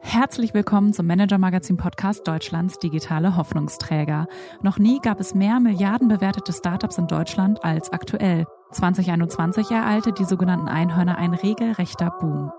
Herzlich willkommen zum Manager Magazin Podcast Deutschlands digitale Hoffnungsträger. Noch nie gab es mehr milliardenbewertete Startups in Deutschland als aktuell. 2021 ereilte die sogenannten Einhörner ein regelrechter Boom.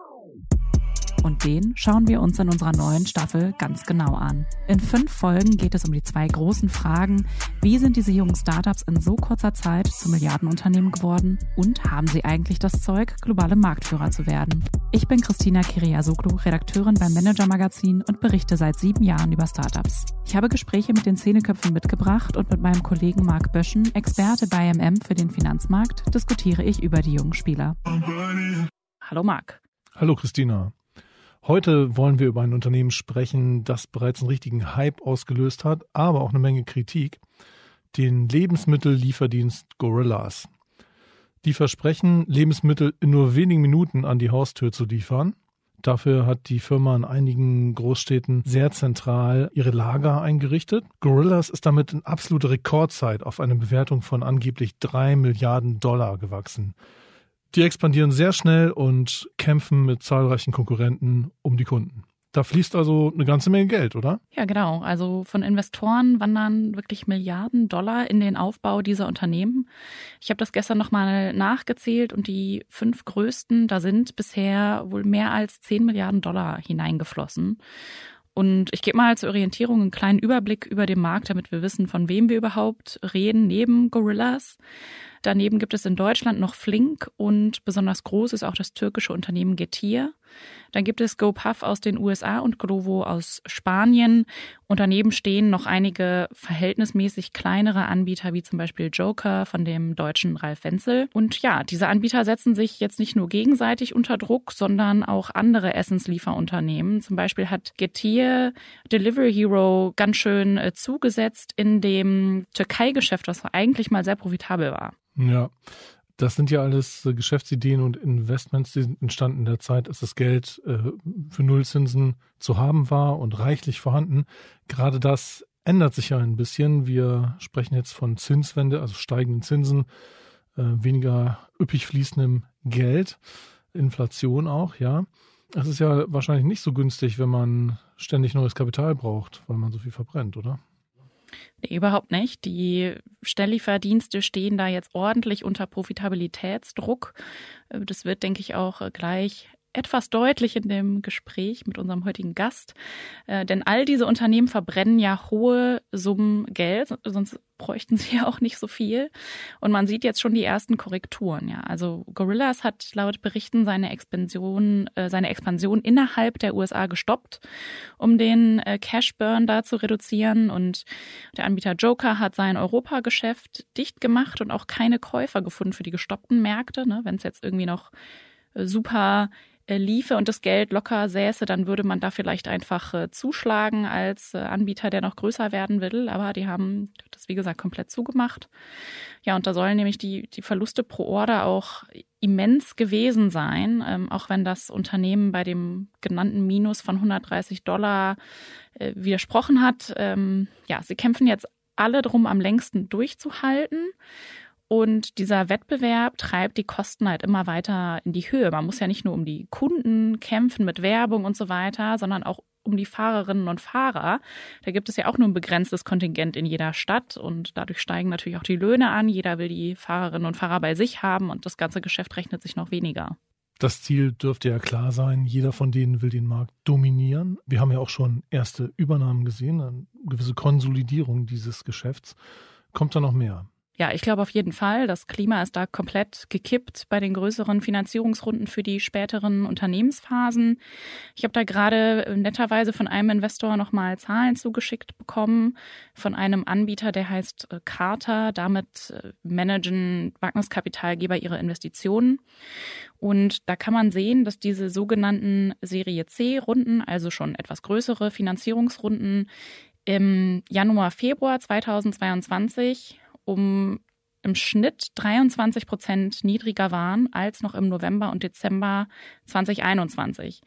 Und den schauen wir uns in unserer neuen Staffel ganz genau an. In fünf Folgen geht es um die zwei großen Fragen. Wie sind diese jungen Startups in so kurzer Zeit zu Milliardenunternehmen geworden? Und haben sie eigentlich das Zeug, globale Marktführer zu werden? Ich bin Christina Kiriasoglu, Redakteurin beim Manager Magazin und berichte seit sieben Jahren über Startups. Ich habe Gespräche mit den Zehneköpfen mitgebracht und mit meinem Kollegen Marc Böschen, Experte bei MM für den Finanzmarkt, diskutiere ich über die jungen Spieler. Hallo Marc. Hallo Christina. Heute wollen wir über ein Unternehmen sprechen, das bereits einen richtigen Hype ausgelöst hat, aber auch eine Menge Kritik. Den Lebensmittellieferdienst Gorillas. Die versprechen, Lebensmittel in nur wenigen Minuten an die Haustür zu liefern. Dafür hat die Firma in einigen Großstädten sehr zentral ihre Lager eingerichtet. Gorillas ist damit in absoluter Rekordzeit auf eine Bewertung von angeblich drei Milliarden Dollar gewachsen. Die expandieren sehr schnell und kämpfen mit zahlreichen Konkurrenten um die Kunden. Da fließt also eine ganze Menge Geld, oder? Ja, genau. Also von Investoren wandern wirklich Milliarden Dollar in den Aufbau dieser Unternehmen. Ich habe das gestern nochmal nachgezählt und die fünf größten, da sind bisher wohl mehr als 10 Milliarden Dollar hineingeflossen. Und ich gebe mal zur Orientierung einen kleinen Überblick über den Markt, damit wir wissen, von wem wir überhaupt reden, neben Gorillas. Daneben gibt es in Deutschland noch Flink und besonders groß ist auch das türkische Unternehmen Getir. Dann gibt es GoPuff aus den USA und Glovo aus Spanien. Und daneben stehen noch einige verhältnismäßig kleinere Anbieter, wie zum Beispiel Joker von dem deutschen Ralf Wenzel. Und ja, diese Anbieter setzen sich jetzt nicht nur gegenseitig unter Druck, sondern auch andere Essenslieferunternehmen. Zum Beispiel hat Getir Delivery Hero ganz schön äh, zugesetzt in dem Türkei-Geschäft, was eigentlich mal sehr profitabel war. Ja, das sind ja alles äh, Geschäftsideen und Investments, die entstanden in der Zeit, als das Geld äh, für Nullzinsen zu haben war und reichlich vorhanden. Gerade das ändert sich ja ein bisschen. Wir sprechen jetzt von Zinswende, also steigenden Zinsen, äh, weniger üppig fließendem Geld, Inflation auch, ja. Es ist ja wahrscheinlich nicht so günstig, wenn man ständig neues Kapital braucht, weil man so viel verbrennt, oder? Nee, überhaupt nicht. Die Stelllieferdienste stehen da jetzt ordentlich unter Profitabilitätsdruck. Äh, das wird, denke ich, auch äh, gleich etwas deutlich in dem Gespräch mit unserem heutigen Gast. Äh, denn all diese Unternehmen verbrennen ja hohe Summen Geld, sonst bräuchten sie ja auch nicht so viel. Und man sieht jetzt schon die ersten Korrekturen. Ja, also Gorillas hat laut Berichten seine Expansion, äh, seine Expansion innerhalb der USA gestoppt, um den äh, Cash Burn da zu reduzieren. Und der Anbieter Joker hat sein Europageschäft dicht gemacht und auch keine Käufer gefunden für die gestoppten Märkte. Ne? Wenn es jetzt irgendwie noch super liefe und das Geld locker säße, dann würde man da vielleicht einfach äh, zuschlagen als äh, Anbieter, der noch größer werden will. Aber die haben das, wie gesagt, komplett zugemacht. Ja, und da sollen nämlich die, die Verluste pro Order auch immens gewesen sein, ähm, auch wenn das Unternehmen bei dem genannten Minus von 130 Dollar äh, widersprochen hat. Ähm, ja, sie kämpfen jetzt alle drum, am längsten durchzuhalten. Und dieser Wettbewerb treibt die Kosten halt immer weiter in die Höhe. Man muss ja nicht nur um die Kunden kämpfen mit Werbung und so weiter, sondern auch um die Fahrerinnen und Fahrer. Da gibt es ja auch nur ein begrenztes Kontingent in jeder Stadt und dadurch steigen natürlich auch die Löhne an. Jeder will die Fahrerinnen und Fahrer bei sich haben und das ganze Geschäft rechnet sich noch weniger. Das Ziel dürfte ja klar sein. Jeder von denen will den Markt dominieren. Wir haben ja auch schon erste Übernahmen gesehen, eine gewisse Konsolidierung dieses Geschäfts. Kommt da noch mehr? Ja, ich glaube auf jeden Fall. Das Klima ist da komplett gekippt bei den größeren Finanzierungsrunden für die späteren Unternehmensphasen. Ich habe da gerade netterweise von einem Investor nochmal Zahlen zugeschickt bekommen, von einem Anbieter, der heißt äh, Carter. Damit äh, managen Wagniskapitalgeber ihre Investitionen. Und da kann man sehen, dass diese sogenannten Serie C-Runden, also schon etwas größere Finanzierungsrunden, im Januar, Februar 2022 um im Schnitt 23 Prozent niedriger waren als noch im November und Dezember 2021.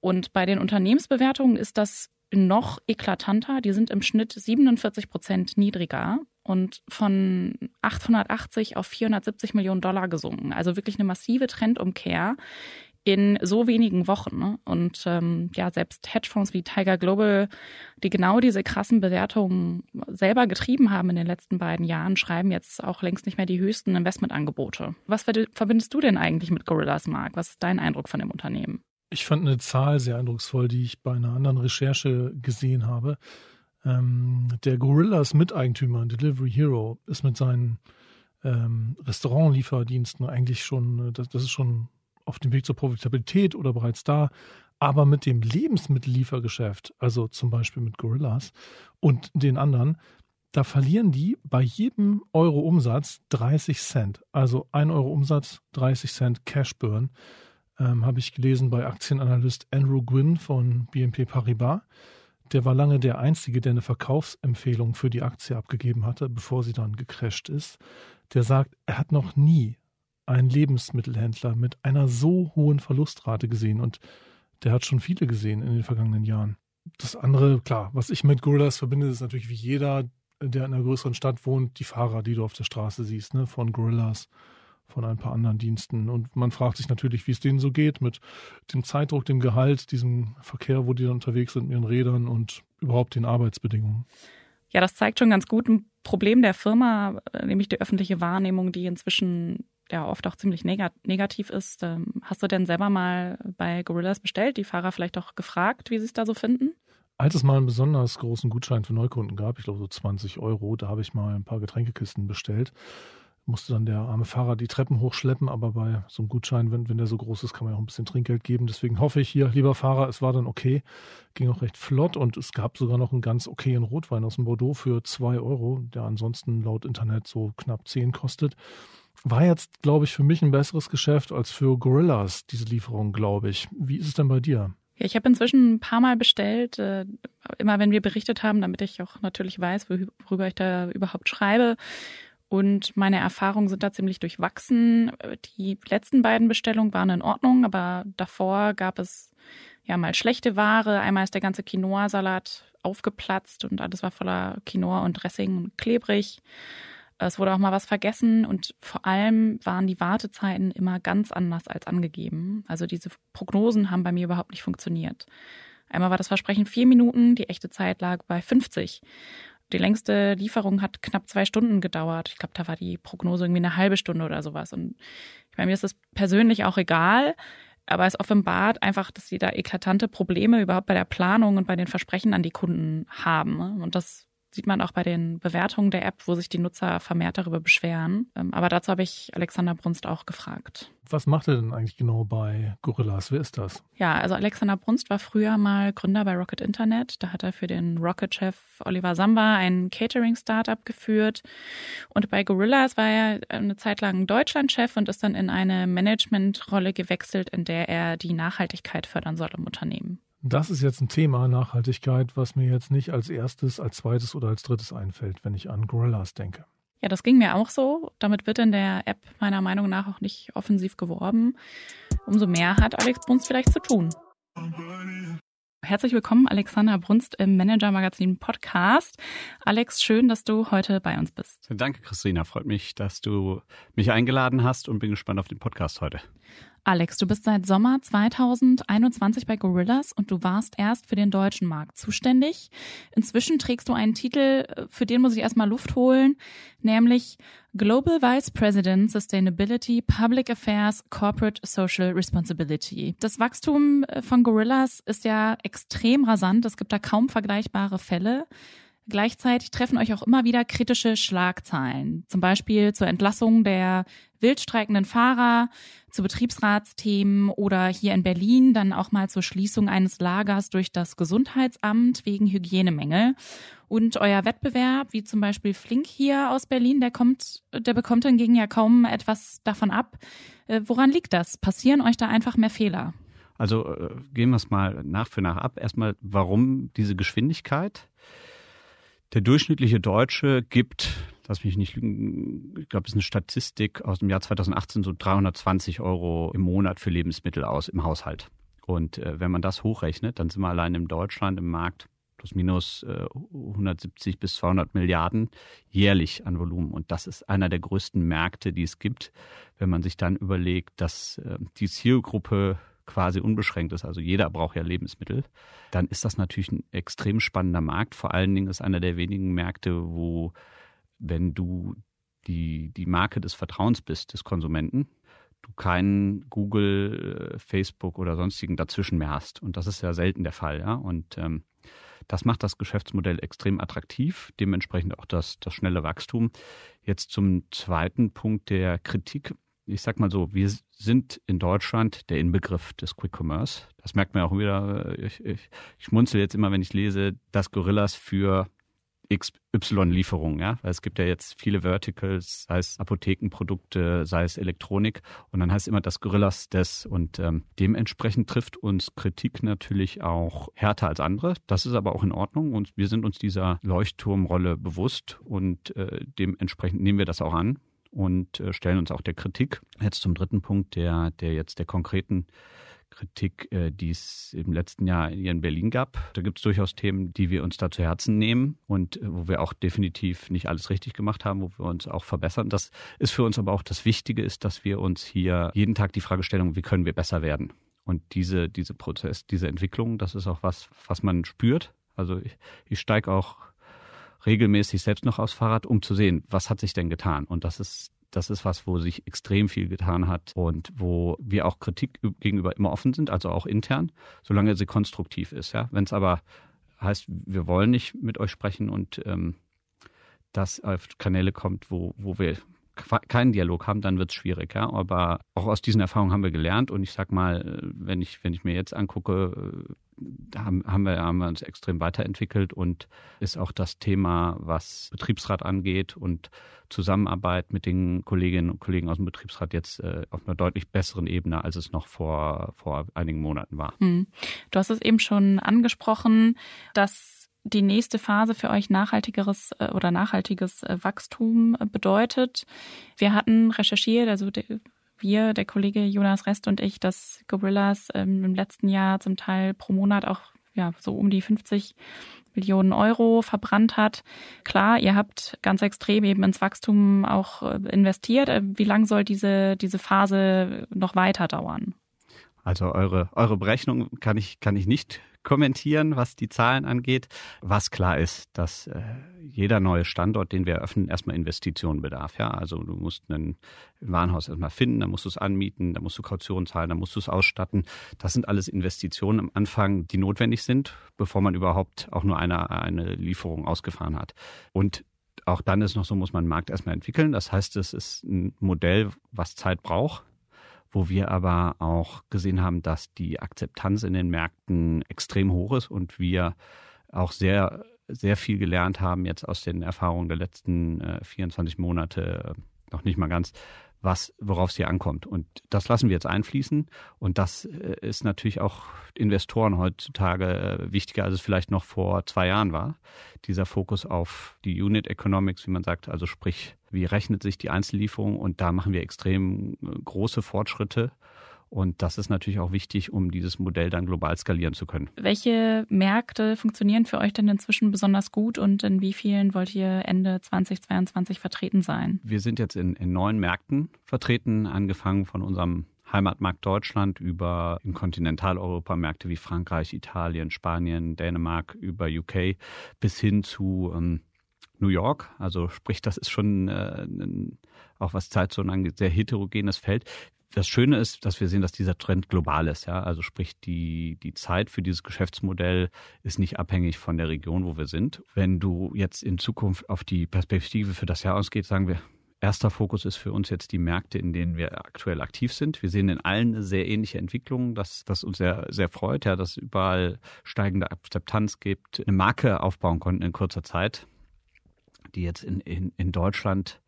Und bei den Unternehmensbewertungen ist das noch eklatanter. Die sind im Schnitt 47 Prozent niedriger und von 880 auf 470 Millionen Dollar gesunken. Also wirklich eine massive Trendumkehr in so wenigen Wochen. Ne? Und ähm, ja, selbst Hedgefonds wie Tiger Global, die genau diese krassen Bewertungen selber getrieben haben in den letzten beiden Jahren, schreiben jetzt auch längst nicht mehr die höchsten Investmentangebote. Was verbindest du denn eigentlich mit Gorillas, Mark? Was ist dein Eindruck von dem Unternehmen? Ich fand eine Zahl sehr eindrucksvoll, die ich bei einer anderen Recherche gesehen habe. Ähm, der Gorillas Miteigentümer Delivery Hero ist mit seinen ähm, Restaurantlieferdiensten eigentlich schon, das, das ist schon auf dem Weg zur Profitabilität oder bereits da. Aber mit dem Lebensmittelliefergeschäft, also zum Beispiel mit Gorillas und den anderen, da verlieren die bei jedem Euro Umsatz 30 Cent. Also 1 Euro Umsatz, 30 Cent Cash Burn. Ähm, Habe ich gelesen bei Aktienanalyst Andrew Gwynn von BNP Paribas. Der war lange der Einzige, der eine Verkaufsempfehlung für die Aktie abgegeben hatte, bevor sie dann gecrasht ist. Der sagt, er hat noch nie einen Lebensmittelhändler mit einer so hohen Verlustrate gesehen und der hat schon viele gesehen in den vergangenen Jahren. Das andere, klar, was ich mit Gorillas verbinde, ist natürlich wie jeder, der in einer größeren Stadt wohnt, die Fahrer, die du auf der Straße siehst, ne, von Gorillas, von ein paar anderen Diensten. Und man fragt sich natürlich, wie es denen so geht mit dem Zeitdruck, dem Gehalt, diesem Verkehr, wo die dann unterwegs sind mit ihren Rädern und überhaupt den Arbeitsbedingungen. Ja, das zeigt schon ganz gut ein Problem der Firma, nämlich die öffentliche Wahrnehmung, die inzwischen ja oft auch ziemlich negativ ist. Ähm, hast du denn selber mal bei Gorillas bestellt, die Fahrer vielleicht auch gefragt, wie sie es da so finden? Als es mal einen besonders großen Gutschein für Neukunden gab, ich glaube so 20 Euro, da habe ich mal ein paar Getränkekisten bestellt. Musste dann der arme Fahrer die Treppen hochschleppen, aber bei so einem Gutschein, wenn, wenn der so groß ist, kann man ja auch ein bisschen Trinkgeld geben. Deswegen hoffe ich hier, lieber Fahrer, es war dann okay. Ging auch recht flott und es gab sogar noch einen ganz okayen Rotwein aus dem Bordeaux für 2 Euro, der ansonsten laut Internet so knapp 10 kostet war jetzt, glaube ich, für mich ein besseres Geschäft als für Gorillas, diese Lieferung, glaube ich. Wie ist es denn bei dir? Ja, ich habe inzwischen ein paar Mal bestellt, äh, immer wenn wir berichtet haben, damit ich auch natürlich weiß, worüber ich da überhaupt schreibe. Und meine Erfahrungen sind da ziemlich durchwachsen. Die letzten beiden Bestellungen waren in Ordnung, aber davor gab es ja mal schlechte Ware. Einmal ist der ganze Quinoa-Salat aufgeplatzt und alles war voller Quinoa und Dressing und klebrig. Es wurde auch mal was vergessen und vor allem waren die Wartezeiten immer ganz anders als angegeben. Also diese Prognosen haben bei mir überhaupt nicht funktioniert. Einmal war das Versprechen vier Minuten, die echte Zeit lag bei 50. Die längste Lieferung hat knapp zwei Stunden gedauert. Ich glaube, da war die Prognose irgendwie eine halbe Stunde oder sowas. Und ich meine, mir ist das persönlich auch egal, aber es offenbart einfach, dass sie da eklatante Probleme überhaupt bei der Planung und bei den Versprechen an die Kunden haben. Und das sieht man auch bei den Bewertungen der App, wo sich die Nutzer vermehrt darüber beschweren. Ähm, aber dazu habe ich Alexander Brunst auch gefragt. Was macht er denn eigentlich genau bei Gorillas? Wer ist das? Ja, also Alexander Brunst war früher mal Gründer bei Rocket Internet. Da hat er für den Rocket-Chef Oliver Samba ein Catering-Startup geführt. Und bei Gorillas war er eine Zeit lang Deutschland-Chef und ist dann in eine Managementrolle gewechselt, in der er die Nachhaltigkeit fördern soll im Unternehmen. Das ist jetzt ein Thema Nachhaltigkeit, was mir jetzt nicht als erstes, als zweites oder als drittes einfällt, wenn ich an Gorillas denke. Ja, das ging mir auch so. Damit wird in der App meiner Meinung nach auch nicht offensiv geworben. Umso mehr hat Alex Brunst vielleicht zu tun. Herzlich willkommen, Alexander Brunst im Manager Magazin Podcast. Alex, schön, dass du heute bei uns bist. Danke, Christina. Freut mich, dass du mich eingeladen hast und bin gespannt auf den Podcast heute. Alex, du bist seit Sommer 2021 bei Gorillas und du warst erst für den deutschen Markt zuständig. Inzwischen trägst du einen Titel, äh, für den muss ich erstmal Luft holen, nämlich Global Vice President Sustainability, Public Affairs, Corporate Social Responsibility. Das Wachstum äh, von Gorillas ist ja extrem rasant. Es gibt da kaum vergleichbare Fälle. Gleichzeitig treffen euch auch immer wieder kritische Schlagzeilen, zum Beispiel zur Entlassung der wildstreikenden Fahrer, zu Betriebsratsthemen oder hier in Berlin dann auch mal zur Schließung eines Lagers durch das Gesundheitsamt wegen Hygienemängel. Und euer Wettbewerb, wie zum Beispiel Flink hier aus Berlin, der kommt, der bekommt hingegen ja kaum etwas davon ab. Äh, woran liegt das? Passieren euch da einfach mehr Fehler? Also äh, gehen wir es mal nach für nach ab. Erstmal, warum diese Geschwindigkeit? Der durchschnittliche Deutsche gibt, lass mich nicht lügen, ich glaube, das ist eine Statistik aus dem Jahr 2018, so 320 Euro im Monat für Lebensmittel aus im Haushalt. Und äh, wenn man das hochrechnet, dann sind wir allein in Deutschland im Markt plus minus äh, 170 bis 200 Milliarden jährlich an Volumen. Und das ist einer der größten Märkte, die es gibt, wenn man sich dann überlegt, dass äh, die Zielgruppe quasi unbeschränkt ist, also jeder braucht ja Lebensmittel, dann ist das natürlich ein extrem spannender Markt. Vor allen Dingen ist einer der wenigen Märkte, wo, wenn du die, die Marke des Vertrauens bist, des Konsumenten, du keinen Google, äh, Facebook oder sonstigen dazwischen mehr hast. Und das ist ja selten der Fall, ja. Und ähm, das macht das Geschäftsmodell extrem attraktiv, dementsprechend auch das, das schnelle Wachstum. Jetzt zum zweiten Punkt der Kritik. Ich sag mal so, wir sind in Deutschland der Inbegriff des Quick Commerce. Das merkt man auch wieder. Ich, ich, ich schmunzel jetzt immer, wenn ich lese, dass Gorillas für XY-Lieferungen, ja, weil es gibt ja jetzt viele Verticals, sei es Apothekenprodukte, sei es Elektronik und dann heißt immer das Gorillas des und ähm, dementsprechend trifft uns Kritik natürlich auch härter als andere. Das ist aber auch in Ordnung und wir sind uns dieser Leuchtturmrolle bewusst und äh, dementsprechend nehmen wir das auch an und äh, stellen uns auch der Kritik. Jetzt zum dritten Punkt, der, der jetzt der konkreten Kritik, äh, die es im letzten Jahr hier in Berlin gab. Da gibt es durchaus Themen, die wir uns da zu Herzen nehmen und äh, wo wir auch definitiv nicht alles richtig gemacht haben, wo wir uns auch verbessern. Das ist für uns aber auch das Wichtige, ist, dass wir uns hier jeden Tag die Fragestellung, wie können wir besser werden? Und diese, diese Prozess, diese Entwicklung, das ist auch was, was man spürt. Also ich, ich steige auch regelmäßig selbst noch aufs Fahrrad, um zu sehen, was hat sich denn getan. Und das ist das ist was, wo sich extrem viel getan hat und wo wir auch Kritik gegenüber immer offen sind, also auch intern, solange sie konstruktiv ist. Ja? Wenn es aber heißt, wir wollen nicht mit euch sprechen und ähm, das auf Kanäle kommt, wo, wo wir keinen Dialog haben, dann wird es schwierig. Ja? Aber auch aus diesen Erfahrungen haben wir gelernt und ich sag mal, wenn ich, wenn ich mir jetzt angucke, haben, haben, wir, haben wir uns extrem weiterentwickelt und ist auch das Thema, was Betriebsrat angeht und Zusammenarbeit mit den Kolleginnen und Kollegen aus dem Betriebsrat jetzt äh, auf einer deutlich besseren Ebene, als es noch vor, vor einigen Monaten war. Hm. Du hast es eben schon angesprochen, dass die nächste Phase für euch nachhaltigeres äh, oder nachhaltiges äh, Wachstum bedeutet. Wir hatten recherchiert, also wir, der Kollege Jonas Rest und ich, dass Gorillas ähm, im letzten Jahr zum Teil pro Monat auch ja so um die 50 Millionen Euro verbrannt hat. Klar, ihr habt ganz extrem eben ins Wachstum auch äh, investiert. Äh, wie lang soll diese, diese Phase noch weiter dauern? Also eure, eure Berechnung kann ich, kann ich nicht kommentieren, was die Zahlen angeht. Was klar ist, dass äh, jeder neue Standort, den wir eröffnen, erstmal Investitionen bedarf. Ja, also du musst ein Warenhaus erstmal finden, dann musst du es anmieten, dann musst du Kaution zahlen, dann musst du es ausstatten. Das sind alles Investitionen am Anfang, die notwendig sind, bevor man überhaupt auch nur eine, eine Lieferung ausgefahren hat. Und auch dann ist noch so, muss man den Markt erstmal entwickeln. Das heißt, es ist ein Modell, was Zeit braucht wo wir aber auch gesehen haben, dass die Akzeptanz in den Märkten extrem hoch ist und wir auch sehr, sehr viel gelernt haben jetzt aus den Erfahrungen der letzten äh, 24 Monate, äh, noch nicht mal ganz, was, worauf es hier ankommt. Und das lassen wir jetzt einfließen. Und das äh, ist natürlich auch Investoren heutzutage äh, wichtiger, als es vielleicht noch vor zwei Jahren war. Dieser Fokus auf die Unit Economics, wie man sagt, also sprich, wie rechnet sich die Einzellieferung? Und da machen wir extrem äh, große Fortschritte. Und das ist natürlich auch wichtig, um dieses Modell dann global skalieren zu können. Welche Märkte funktionieren für euch denn inzwischen besonders gut und in wie vielen wollt ihr Ende 2022 vertreten sein? Wir sind jetzt in, in neun Märkten vertreten, angefangen von unserem Heimatmarkt Deutschland über in Kontinentaleuropa Märkte wie Frankreich, Italien, Spanien, Dänemark, über UK bis hin zu ähm, New York. Also sprich, das ist schon äh, auch was Zeitzonen angeht, sehr heterogenes Feld das Schöne ist, dass wir sehen, dass dieser Trend global ist. Ja? Also sprich, die, die Zeit für dieses Geschäftsmodell ist nicht abhängig von der Region, wo wir sind. Wenn du jetzt in Zukunft auf die Perspektive für das Jahr ausgeht, sagen wir, erster Fokus ist für uns jetzt die Märkte, in denen wir aktuell aktiv sind. Wir sehen in allen sehr ähnliche Entwicklung, dass das uns sehr, sehr freut, ja, dass es überall steigende Akzeptanz gibt, eine Marke aufbauen konnten in kurzer Zeit, die jetzt in, in, in Deutschland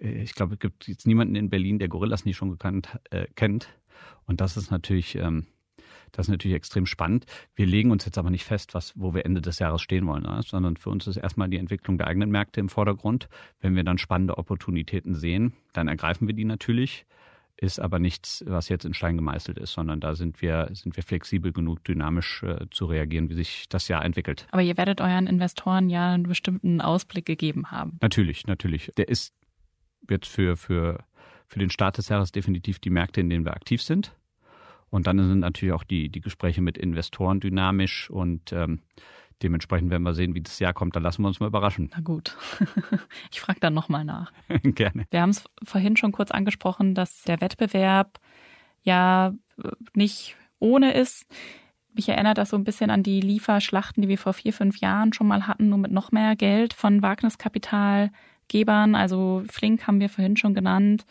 äh, ich glaube, es gibt jetzt niemanden in Berlin, der Gorillas nicht schon gekannt, äh, kennt. Und das ist natürlich, ähm, das ist natürlich extrem spannend. Wir legen uns jetzt aber nicht fest, was, wo wir Ende des Jahres stehen wollen, ne? sondern für uns ist erstmal die Entwicklung der eigenen Märkte im Vordergrund. Wenn wir dann spannende Opportunitäten sehen, dann ergreifen wir die natürlich. Ist aber nichts, was jetzt in Stein gemeißelt ist, sondern da sind wir, sind wir flexibel genug, dynamisch äh, zu reagieren, wie sich das Jahr entwickelt. Aber ihr werdet euren Investoren ja einen bestimmten Ausblick gegeben haben. Natürlich, natürlich. Der ist jetzt für, für, für den Start des Jahres definitiv die Märkte, in denen wir aktiv sind. Und dann sind natürlich auch die, die Gespräche mit Investoren dynamisch und ähm, dementsprechend werden wir sehen, wie das Jahr kommt. Da lassen wir uns mal überraschen. Na gut. ich frage dann nochmal nach. Gerne. Wir haben es vorhin schon kurz angesprochen, dass der Wettbewerb ja nicht ohne ist. Mich erinnert das so ein bisschen an die Lieferschlachten, die wir vor vier, fünf Jahren schon mal hatten, nur mit noch mehr Geld von Wagniskapitalgebern. Also Flink haben wir vorhin schon genannt.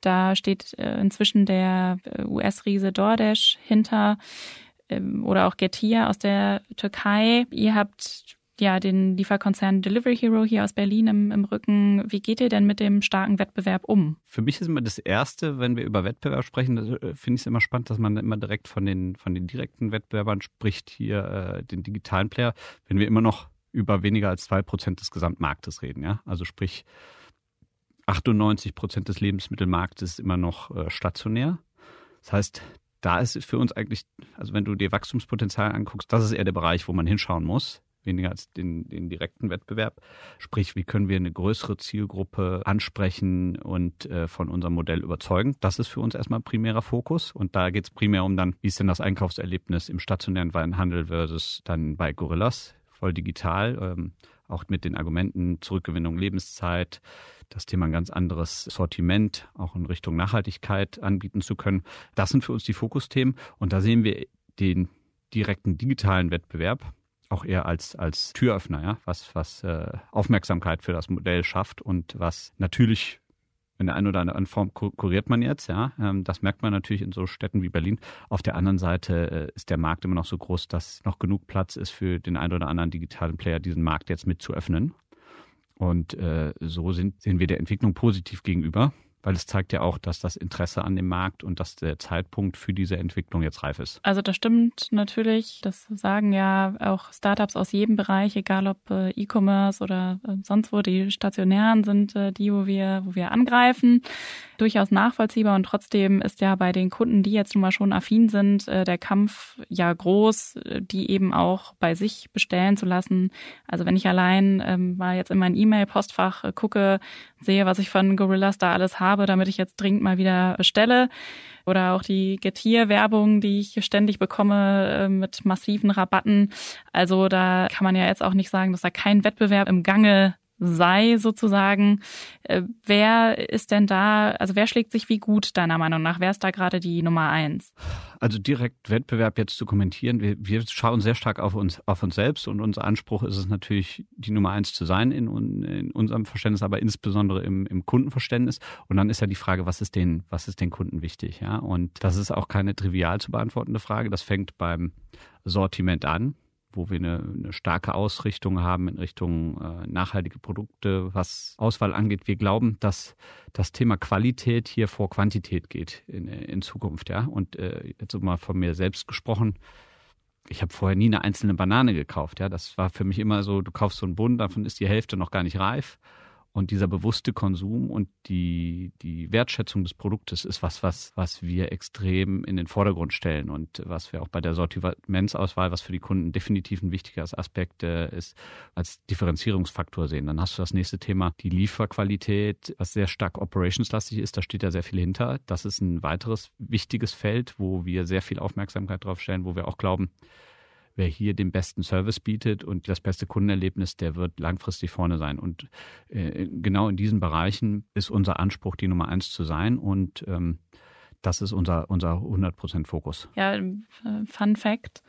Da steht äh, inzwischen der äh, US-Riese DoorDash hinter oder auch Getir aus der Türkei. Ihr habt ja den Lieferkonzern Delivery Hero hier aus Berlin im, im Rücken. Wie geht ihr denn mit dem starken Wettbewerb um? Für mich ist immer das Erste, wenn wir über Wettbewerb sprechen, äh, finde ich es immer spannend, dass man immer direkt von den, von den direkten Wettbewerbern spricht, hier äh, den digitalen Player, wenn wir immer noch über weniger als zwei Prozent des Gesamtmarktes reden. Ja? Also sprich, 98 Prozent des Lebensmittelmarktes ist immer noch äh, stationär. Das heißt, da ist für uns eigentlich, also wenn du dir Wachstumspotenzial anguckst, das ist eher der Bereich, wo man hinschauen muss weniger als den, den direkten Wettbewerb. Sprich, wie können wir eine größere Zielgruppe ansprechen und äh, von unserem Modell überzeugen? Das ist für uns erstmal primärer Fokus. Und da geht es primär um dann, wie ist denn das Einkaufserlebnis im stationären Weinhandel versus dann bei Gorillas, voll digital, ähm, auch mit den Argumenten Zurückgewinnung Lebenszeit, das Thema ein ganz anderes Sortiment auch in Richtung Nachhaltigkeit anbieten zu können. Das sind für uns die Fokusthemen und da sehen wir den direkten digitalen Wettbewerb auch eher als, als Türöffner, ja, was, was äh, Aufmerksamkeit für das Modell schafft und was natürlich in der einen oder anderen Form kuriert man jetzt, ja. Ähm, das merkt man natürlich in so Städten wie Berlin. Auf der anderen Seite äh, ist der Markt immer noch so groß, dass noch genug Platz ist für den einen oder anderen digitalen Player, diesen Markt jetzt mit zu öffnen. Und äh, so sind, sehen wir der Entwicklung positiv gegenüber weil es zeigt ja auch, dass das Interesse an dem Markt und dass der Zeitpunkt für diese Entwicklung jetzt reif ist. Also das stimmt natürlich. Das sagen ja auch Startups aus jedem Bereich, egal ob äh, E-Commerce oder äh, sonst wo. Die stationären sind äh, die, wo wir, wo wir angreifen. Durchaus nachvollziehbar und trotzdem ist ja bei den Kunden, die jetzt nun mal schon affin sind, der Kampf ja groß, die eben auch bei sich bestellen zu lassen. Also wenn ich allein ähm, mal jetzt in mein E-Mail-Postfach gucke, sehe, was ich von Gorillas da alles habe, damit ich jetzt dringend mal wieder bestelle. Oder auch die Getir-Werbung, die ich ständig bekomme äh, mit massiven Rabatten. Also da kann man ja jetzt auch nicht sagen, dass da kein Wettbewerb im Gange sei sozusagen. Äh, wer ist denn da, also wer schlägt sich wie gut deiner Meinung nach? Wer ist da gerade die Nummer eins? Also direkt Wettbewerb jetzt zu kommentieren, wir, wir schauen sehr stark auf uns, auf uns selbst und unser Anspruch ist es natürlich, die Nummer eins zu sein in, in unserem Verständnis, aber insbesondere im, im Kundenverständnis. Und dann ist ja die Frage, was ist den, was ist den Kunden wichtig? Ja, und das ist auch keine trivial zu beantwortende Frage. Das fängt beim Sortiment an wo wir eine, eine starke Ausrichtung haben in Richtung äh, nachhaltige Produkte, was Auswahl angeht. Wir glauben, dass das Thema Qualität hier vor Quantität geht in, in Zukunft. Ja? Und äh, jetzt mal von mir selbst gesprochen, ich habe vorher nie eine einzelne Banane gekauft. Ja, das war für mich immer so: Du kaufst so einen Bund, davon ist die Hälfte noch gar nicht reif. Und dieser bewusste Konsum und die, die Wertschätzung des Produktes ist was, was, was wir extrem in den Vordergrund stellen und was wir auch bei der Sortimentsauswahl, was für die Kunden definitiv ein wichtiger Aspekt äh, ist, als Differenzierungsfaktor sehen. Dann hast du das nächste Thema, die Lieferqualität, was sehr stark operationslastig ist. Da steht ja sehr viel hinter. Das ist ein weiteres wichtiges Feld, wo wir sehr viel Aufmerksamkeit drauf stellen, wo wir auch glauben, wer hier den besten Service bietet und das beste Kundenerlebnis, der wird langfristig vorne sein. Und äh, genau in diesen Bereichen ist unser Anspruch, die Nummer eins zu sein. Und ähm, das ist unser, unser 100% Fokus. Ja, äh, Fun Fact.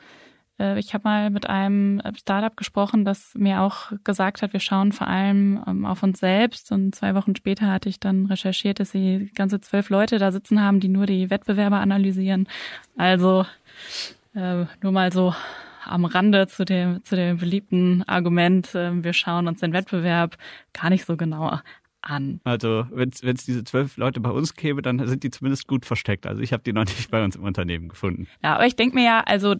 Äh, ich habe mal mit einem Startup gesprochen, das mir auch gesagt hat, wir schauen vor allem ähm, auf uns selbst. Und zwei Wochen später hatte ich dann recherchiert, dass sie ganze zwölf Leute da sitzen haben, die nur die Wettbewerber analysieren. Also äh, nur mal so am Rande zu dem, zu dem beliebten Argument, äh, wir schauen uns den Wettbewerb gar nicht so genau an. Also wenn es diese zwölf Leute bei uns gäbe, dann sind die zumindest gut versteckt. Also ich habe die noch nicht bei uns im Unternehmen gefunden. Ja, aber ich denke mir ja, also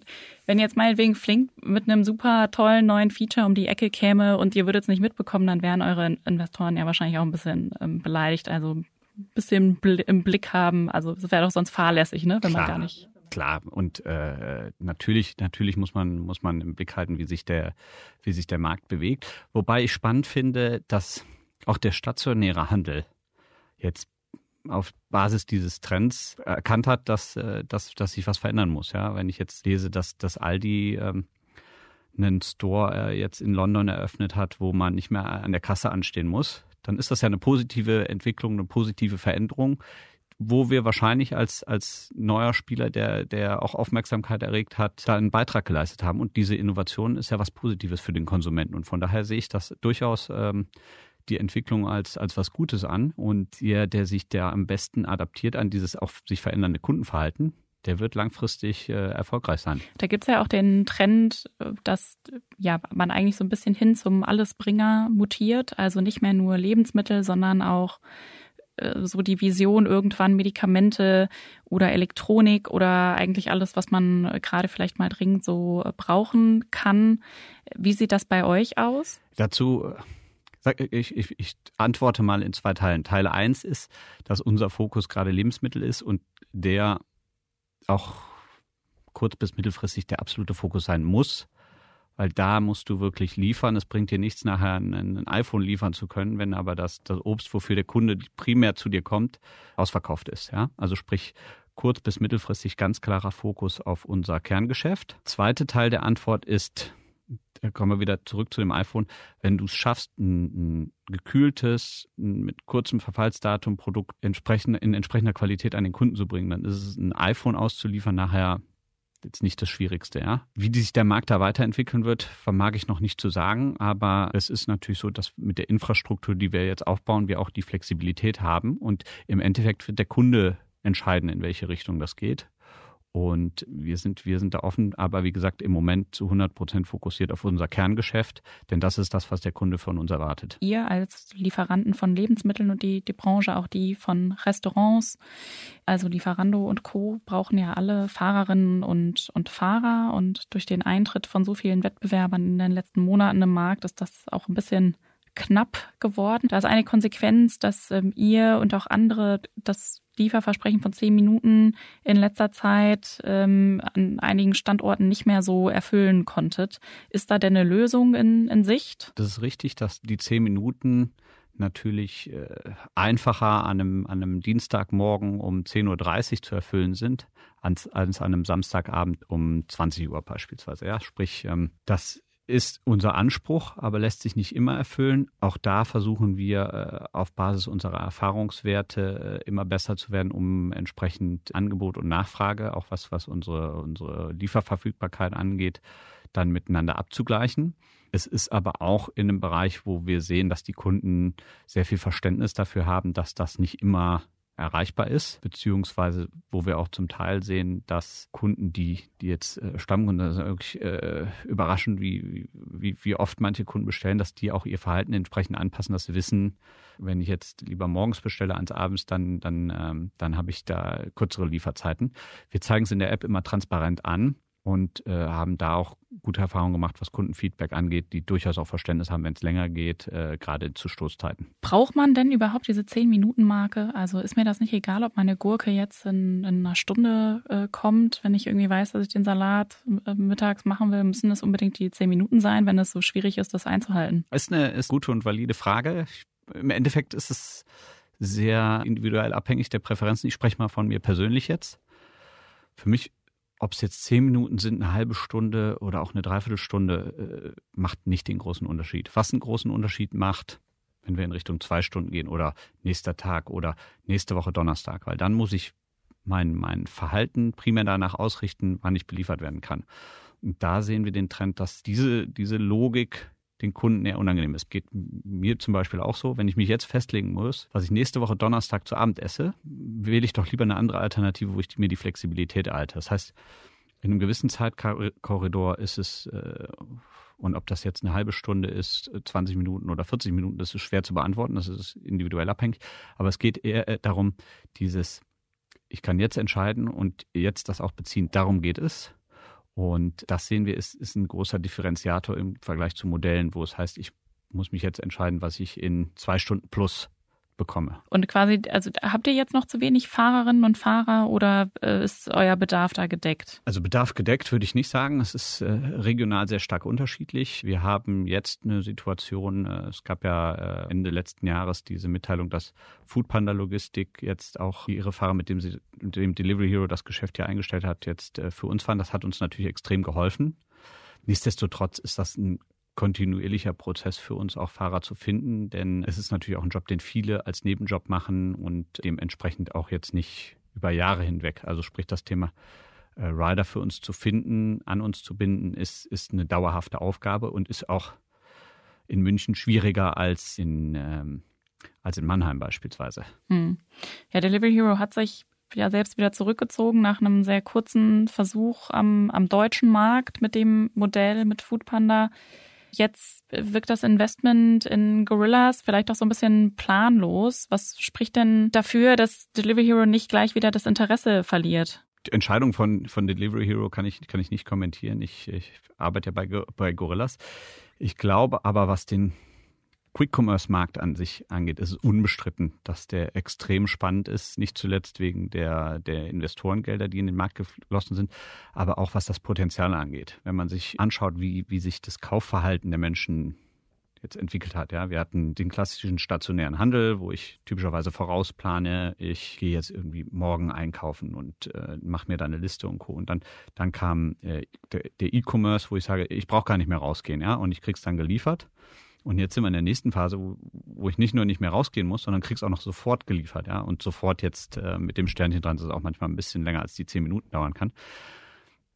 wenn jetzt meinetwegen Flink mit einem super tollen neuen Feature um die Ecke käme und ihr würdet es nicht mitbekommen, dann wären eure Investoren ja wahrscheinlich auch ein bisschen ähm, beleidigt. Also ein bisschen im Blick haben. Also das wäre doch sonst fahrlässig, ne, wenn Klar. man gar nicht klar. Und äh, natürlich, natürlich muss man, muss man im Blick halten, wie sich der, wie sich der Markt bewegt. Wobei ich spannend finde, dass auch der stationäre Handel jetzt auf Basis dieses Trends erkannt hat, dass, äh, dass, dass sich was verändern muss. Ja, wenn ich jetzt lese, dass, dass Aldi ähm, einen Store äh, jetzt in London eröffnet hat, wo man nicht mehr an der Kasse anstehen muss, dann ist das ja eine positive Entwicklung, eine positive Veränderung, wo wir wahrscheinlich als, als neuer Spieler, der, der auch Aufmerksamkeit erregt hat, da einen Beitrag geleistet haben. Und diese Innovation ist ja was Positives für den Konsumenten. Und von daher sehe ich das durchaus ähm, die Entwicklung als, als was Gutes an. Und der, der sich der am besten adaptiert an dieses auf sich verändernde Kundenverhalten, der wird langfristig äh, erfolgreich sein. Da gibt es ja auch den Trend, dass ja man eigentlich so ein bisschen hin zum Allesbringer mutiert, also nicht mehr nur Lebensmittel, sondern auch so die Vision, irgendwann Medikamente oder Elektronik oder eigentlich alles, was man äh, gerade vielleicht mal dringend so äh, brauchen kann. Wie sieht das bei euch aus? Dazu ich, ich, ich antworte mal in zwei Teilen. Teil eins ist, dass unser Fokus gerade Lebensmittel ist und der auch kurz- bis mittelfristig der absolute Fokus sein muss weil da musst du wirklich liefern. Es bringt dir nichts, nachher ein, ein, iPhone liefern zu können, wenn aber das, das Obst, wofür der Kunde primär zu dir kommt, ausverkauft ist. Ja? Also sprich, kurz- bis mittelfristig ganz klarer Fokus auf unser Kerngeschäft. Zweite Teil der Antwort ist, da kommen wir wieder zurück zu dem iPhone, wenn du es schaffst, ein, ein gekühltes, ein mit kurzem Verfallsdatum Produkt entsprechend, in entsprechender Qualität an den Kunden zu bringen, dann ist es ein iPhone auszuliefern nachher jetzt nicht das Schwierigste, ja. Wie sich der Markt da weiterentwickeln wird, vermag ich noch nicht zu sagen, aber es ist natürlich so, dass mit der Infrastruktur, die wir jetzt aufbauen, wir auch die Flexibilität haben und im Endeffekt wird der Kunde entscheiden, in welche Richtung das geht. Und wir sind, wir sind da offen, aber wie gesagt, im Moment zu 100 Prozent fokussiert auf unser Kerngeschäft, denn das ist das, was der Kunde von uns erwartet. Ihr als Lieferanten von Lebensmitteln und die, die Branche, auch die von Restaurants, also Lieferando und Co., brauchen ja alle Fahrerinnen und, und Fahrer. Und durch den Eintritt von so vielen Wettbewerbern in den letzten Monaten im Markt ist das auch ein bisschen knapp geworden. Da ist eine Konsequenz, dass ähm, ihr und auch andere das Lieferversprechen von zehn Minuten in letzter Zeit ähm, an einigen Standorten nicht mehr so erfüllen konntet. Ist da denn eine Lösung in, in Sicht? Das ist richtig, dass die zehn Minuten natürlich äh, einfacher an einem, an einem Dienstagmorgen um 10.30 Uhr zu erfüllen sind, als, an einem Samstagabend um 20 Uhr beispielsweise. Ja, sprich, ähm, das ist unser Anspruch, aber lässt sich nicht immer erfüllen. Auch da versuchen wir äh, auf Basis unserer Erfahrungswerte äh, immer besser zu werden, um entsprechend Angebot und Nachfrage, auch was, was unsere, unsere Lieferverfügbarkeit angeht, dann miteinander abzugleichen. Es ist aber auch in einem Bereich, wo wir sehen, dass die Kunden sehr viel Verständnis dafür haben, dass das nicht immer erreichbar ist, beziehungsweise wo wir auch zum Teil sehen, dass Kunden, die, die jetzt äh, Stammkunden, das ist wirklich äh, überraschend, wie, wie, wie oft manche Kunden bestellen, dass die auch ihr Verhalten entsprechend anpassen, dass sie wissen, wenn ich jetzt lieber morgens bestelle als abends, dann, dann, ähm, dann habe ich da kürzere Lieferzeiten. Wir zeigen es in der App immer transparent an und äh, haben da auch gute Erfahrungen gemacht, was Kundenfeedback angeht, die durchaus auch Verständnis haben, wenn es länger geht, äh, gerade zu Stoßzeiten. Braucht man denn überhaupt diese 10-Minuten-Marke? Also ist mir das nicht egal, ob meine Gurke jetzt in, in einer Stunde äh, kommt, wenn ich irgendwie weiß, dass ich den Salat äh, mittags machen will, müssen es unbedingt die 10 Minuten sein, wenn es so schwierig ist, das einzuhalten? Ist eine ist gute und valide Frage. Im Endeffekt ist es sehr individuell abhängig der Präferenzen. Ich spreche mal von mir persönlich jetzt. Für mich ob es jetzt zehn Minuten sind, eine halbe Stunde oder auch eine Dreiviertelstunde, äh, macht nicht den großen Unterschied. Was einen großen Unterschied macht, wenn wir in Richtung zwei Stunden gehen oder nächster Tag oder nächste Woche Donnerstag, weil dann muss ich mein, mein Verhalten primär danach ausrichten, wann ich beliefert werden kann. Und da sehen wir den Trend, dass diese, diese Logik den Kunden eher unangenehm ist. Geht mir zum Beispiel auch so, wenn ich mich jetzt festlegen muss, was ich nächste Woche Donnerstag zu Abend esse, wähle ich doch lieber eine andere Alternative, wo ich mir die Flexibilität erhalte. Das heißt, in einem gewissen Zeitkorridor ist es, äh, und ob das jetzt eine halbe Stunde ist, 20 Minuten oder 40 Minuten, das ist schwer zu beantworten, das ist individuell abhängig. Aber es geht eher äh, darum, dieses, ich kann jetzt entscheiden und jetzt das auch beziehen, darum geht es. Und das sehen wir, ist, ist ein großer Differenziator im Vergleich zu Modellen, wo es heißt, ich muss mich jetzt entscheiden, was ich in zwei Stunden plus bekomme. Und quasi, also habt ihr jetzt noch zu wenig Fahrerinnen und Fahrer oder äh, ist euer Bedarf da gedeckt? Also Bedarf gedeckt würde ich nicht sagen. Es ist äh, regional sehr stark unterschiedlich. Wir haben jetzt eine Situation, äh, es gab ja äh, Ende letzten Jahres diese Mitteilung, dass Foodpanda Logistik jetzt auch ihre Fahrer, mit dem sie, mit dem Delivery Hero das Geschäft hier eingestellt hat, jetzt äh, für uns fahren. Das hat uns natürlich extrem geholfen. Nichtsdestotrotz ist das ein kontinuierlicher Prozess für uns auch Fahrer zu finden, denn es ist natürlich auch ein Job, den viele als Nebenjob machen und dementsprechend auch jetzt nicht über Jahre hinweg. Also sprich das Thema äh, Rider für uns zu finden, an uns zu binden, ist, ist eine dauerhafte Aufgabe und ist auch in München schwieriger als in, ähm, als in Mannheim beispielsweise. Hm. Ja, Delivery Hero hat sich ja selbst wieder zurückgezogen nach einem sehr kurzen Versuch am, am deutschen Markt mit dem Modell mit Foodpanda. Jetzt wirkt das Investment in Gorillas vielleicht auch so ein bisschen planlos. Was spricht denn dafür, dass Delivery Hero nicht gleich wieder das Interesse verliert? Die Entscheidung von, von Delivery Hero kann ich, kann ich nicht kommentieren. Ich, ich arbeite ja bei, bei Gorillas. Ich glaube aber, was den Quick-Commerce-Markt an sich angeht, ist es unbestritten, dass der extrem spannend ist, nicht zuletzt wegen der, der Investorengelder, die in den Markt geflossen sind, aber auch was das Potenzial angeht. Wenn man sich anschaut, wie, wie sich das Kaufverhalten der Menschen jetzt entwickelt hat. Ja, wir hatten den klassischen stationären Handel, wo ich typischerweise vorausplane, ich gehe jetzt irgendwie morgen einkaufen und äh, mache mir da eine Liste und co. Und dann, dann kam äh, der E-Commerce, wo ich sage, ich brauche gar nicht mehr rausgehen, ja, und ich krieg's dann geliefert. Und jetzt sind wir in der nächsten Phase, wo, wo ich nicht nur nicht mehr rausgehen muss, sondern krieg's auch noch sofort geliefert, ja. Und sofort jetzt äh, mit dem Sternchen dran, dass es auch manchmal ein bisschen länger als die zehn Minuten dauern kann.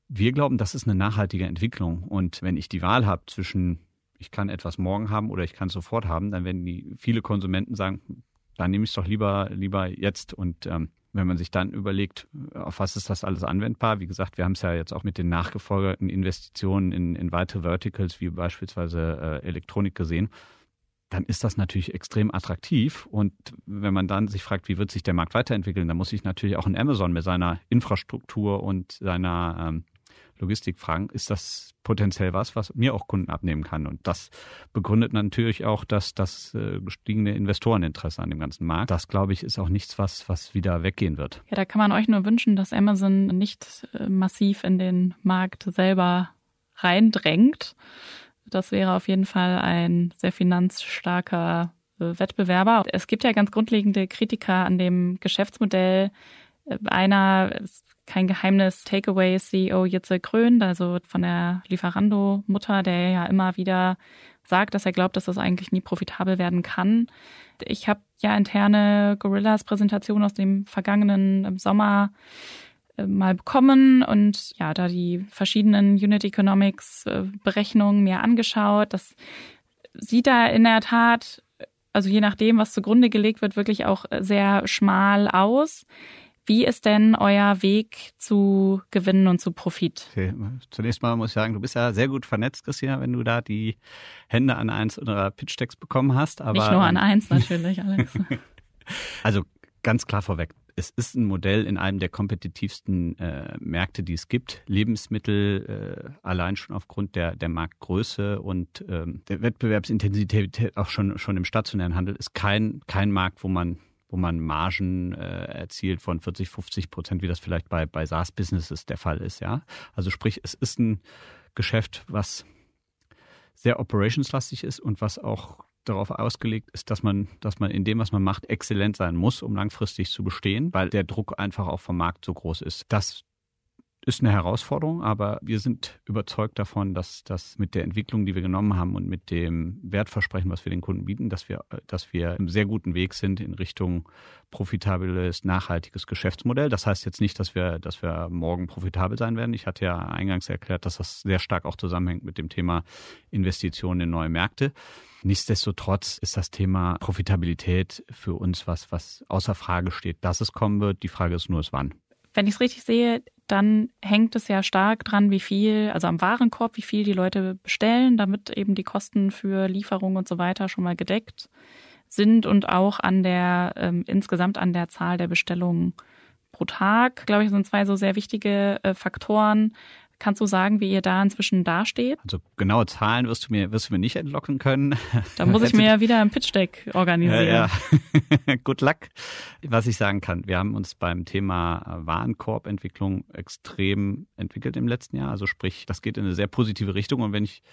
Wir glauben, das ist eine nachhaltige Entwicklung. Und wenn ich die Wahl habe zwischen, ich kann etwas morgen haben oder ich kann es sofort haben, dann werden die viele Konsumenten sagen, dann nehme ich es doch lieber, lieber jetzt. Und ähm, wenn man sich dann überlegt, auf was ist das alles anwendbar, wie gesagt, wir haben es ja jetzt auch mit den nachgefolgerten Investitionen in, in weitere Verticals, wie beispielsweise äh, Elektronik gesehen, dann ist das natürlich extrem attraktiv. Und wenn man dann sich fragt, wie wird sich der Markt weiterentwickeln, dann muss sich natürlich auch in Amazon mit seiner Infrastruktur und seiner ähm, Logistik fragen, ist das potenziell was, was mir auch Kunden abnehmen kann? Und das begründet natürlich auch das, das äh, gestiegene Investoreninteresse an dem ganzen Markt. Das, glaube ich, ist auch nichts, was, was wieder weggehen wird. Ja, da kann man euch nur wünschen, dass Amazon nicht äh, massiv in den Markt selber reindrängt. Das wäre auf jeden Fall ein sehr finanzstarker äh, Wettbewerber. Es gibt ja ganz grundlegende Kritiker an dem Geschäftsmodell. Einer kein Geheimnis, Takeaway-CEO Jitze Krön, also von der Lieferando-Mutter, der ja immer wieder sagt, dass er glaubt, dass das eigentlich nie profitabel werden kann. Ich habe ja interne Gorillas-Präsentation aus dem vergangenen Sommer äh, mal bekommen und ja, da die verschiedenen Unit Economics äh, Berechnungen mir angeschaut. Das sieht da in der Tat, also je nachdem, was zugrunde gelegt wird, wirklich auch sehr schmal aus. Wie ist denn euer Weg zu Gewinnen und zu Profit? Okay. Zunächst mal muss ich sagen, du bist ja sehr gut vernetzt, Christina, wenn du da die Hände an eins unserer Pitch-Decks bekommen hast. Aber, Nicht nur an eins natürlich, Alex. also ganz klar vorweg, es ist ein Modell in einem der kompetitivsten äh, Märkte, die es gibt. Lebensmittel äh, allein schon aufgrund der, der Marktgröße und ähm, der Wettbewerbsintensität auch schon, schon im stationären Handel ist kein, kein Markt, wo man wo man Margen äh, erzielt von 40, 50 Prozent, wie das vielleicht bei, bei SaaS-Businesses der Fall ist, ja. Also sprich, es ist ein Geschäft, was sehr operationslastig ist und was auch darauf ausgelegt ist, dass man, dass man in dem, was man macht, exzellent sein muss, um langfristig zu bestehen, weil der Druck einfach auch vom Markt so groß ist. Das ist eine Herausforderung, aber wir sind überzeugt davon, dass das mit der Entwicklung, die wir genommen haben und mit dem Wertversprechen, was wir den Kunden bieten, dass wir, dass wir im sehr guten Weg sind in Richtung profitables, nachhaltiges Geschäftsmodell. Das heißt jetzt nicht, dass wir, dass wir morgen profitabel sein werden. Ich hatte ja eingangs erklärt, dass das sehr stark auch zusammenhängt mit dem Thema Investitionen in neue Märkte. Nichtsdestotrotz ist das Thema Profitabilität für uns was, was außer Frage steht, dass es kommen wird. Die Frage ist nur, es wann. Wenn ich es richtig sehe, dann hängt es ja stark dran, wie viel, also am Warenkorb, wie viel die Leute bestellen, damit eben die Kosten für Lieferung und so weiter schon mal gedeckt sind und auch an der ähm, insgesamt an der Zahl der Bestellungen pro Tag, glaube ich, sind zwei so sehr wichtige äh, Faktoren. Kannst du sagen, wie ihr da inzwischen dasteht? Also genaue Zahlen wirst du mir, wirst du mir nicht entlocken können. Da muss ich mir ja wieder ein Pitch-Deck organisieren. Ja, ja. Good luck. Was ich sagen kann, wir haben uns beim Thema Warenkorbentwicklung extrem entwickelt im letzten Jahr. Also sprich, das geht in eine sehr positive Richtung. Und wenn ich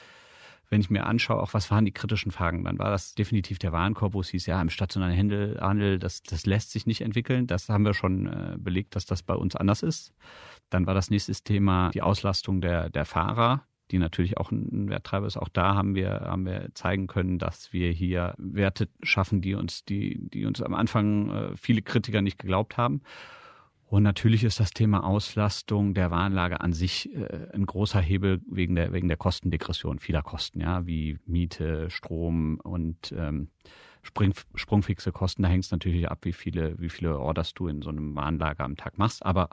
wenn ich mir anschaue, auch was waren die kritischen Fragen, dann war das definitiv der Warenkorb, wo es hieß, ja, im stationären Handel, Handel das, das lässt sich nicht entwickeln. Das haben wir schon äh, belegt, dass das bei uns anders ist. Dann war das nächste Thema die Auslastung der, der Fahrer, die natürlich auch ein Werttreiber ist. Auch da haben wir, haben wir zeigen können, dass wir hier Werte schaffen, die uns, die, die uns am Anfang äh, viele Kritiker nicht geglaubt haben. Und natürlich ist das Thema Auslastung der Warenlage an sich äh, ein großer Hebel wegen der, wegen der Kostendegression vieler Kosten, ja, wie Miete, Strom und ähm, Sprung, sprungfixe Kosten. Da hängt es natürlich ab, wie viele, wie viele Orders du in so einem Warenlager am Tag machst. Aber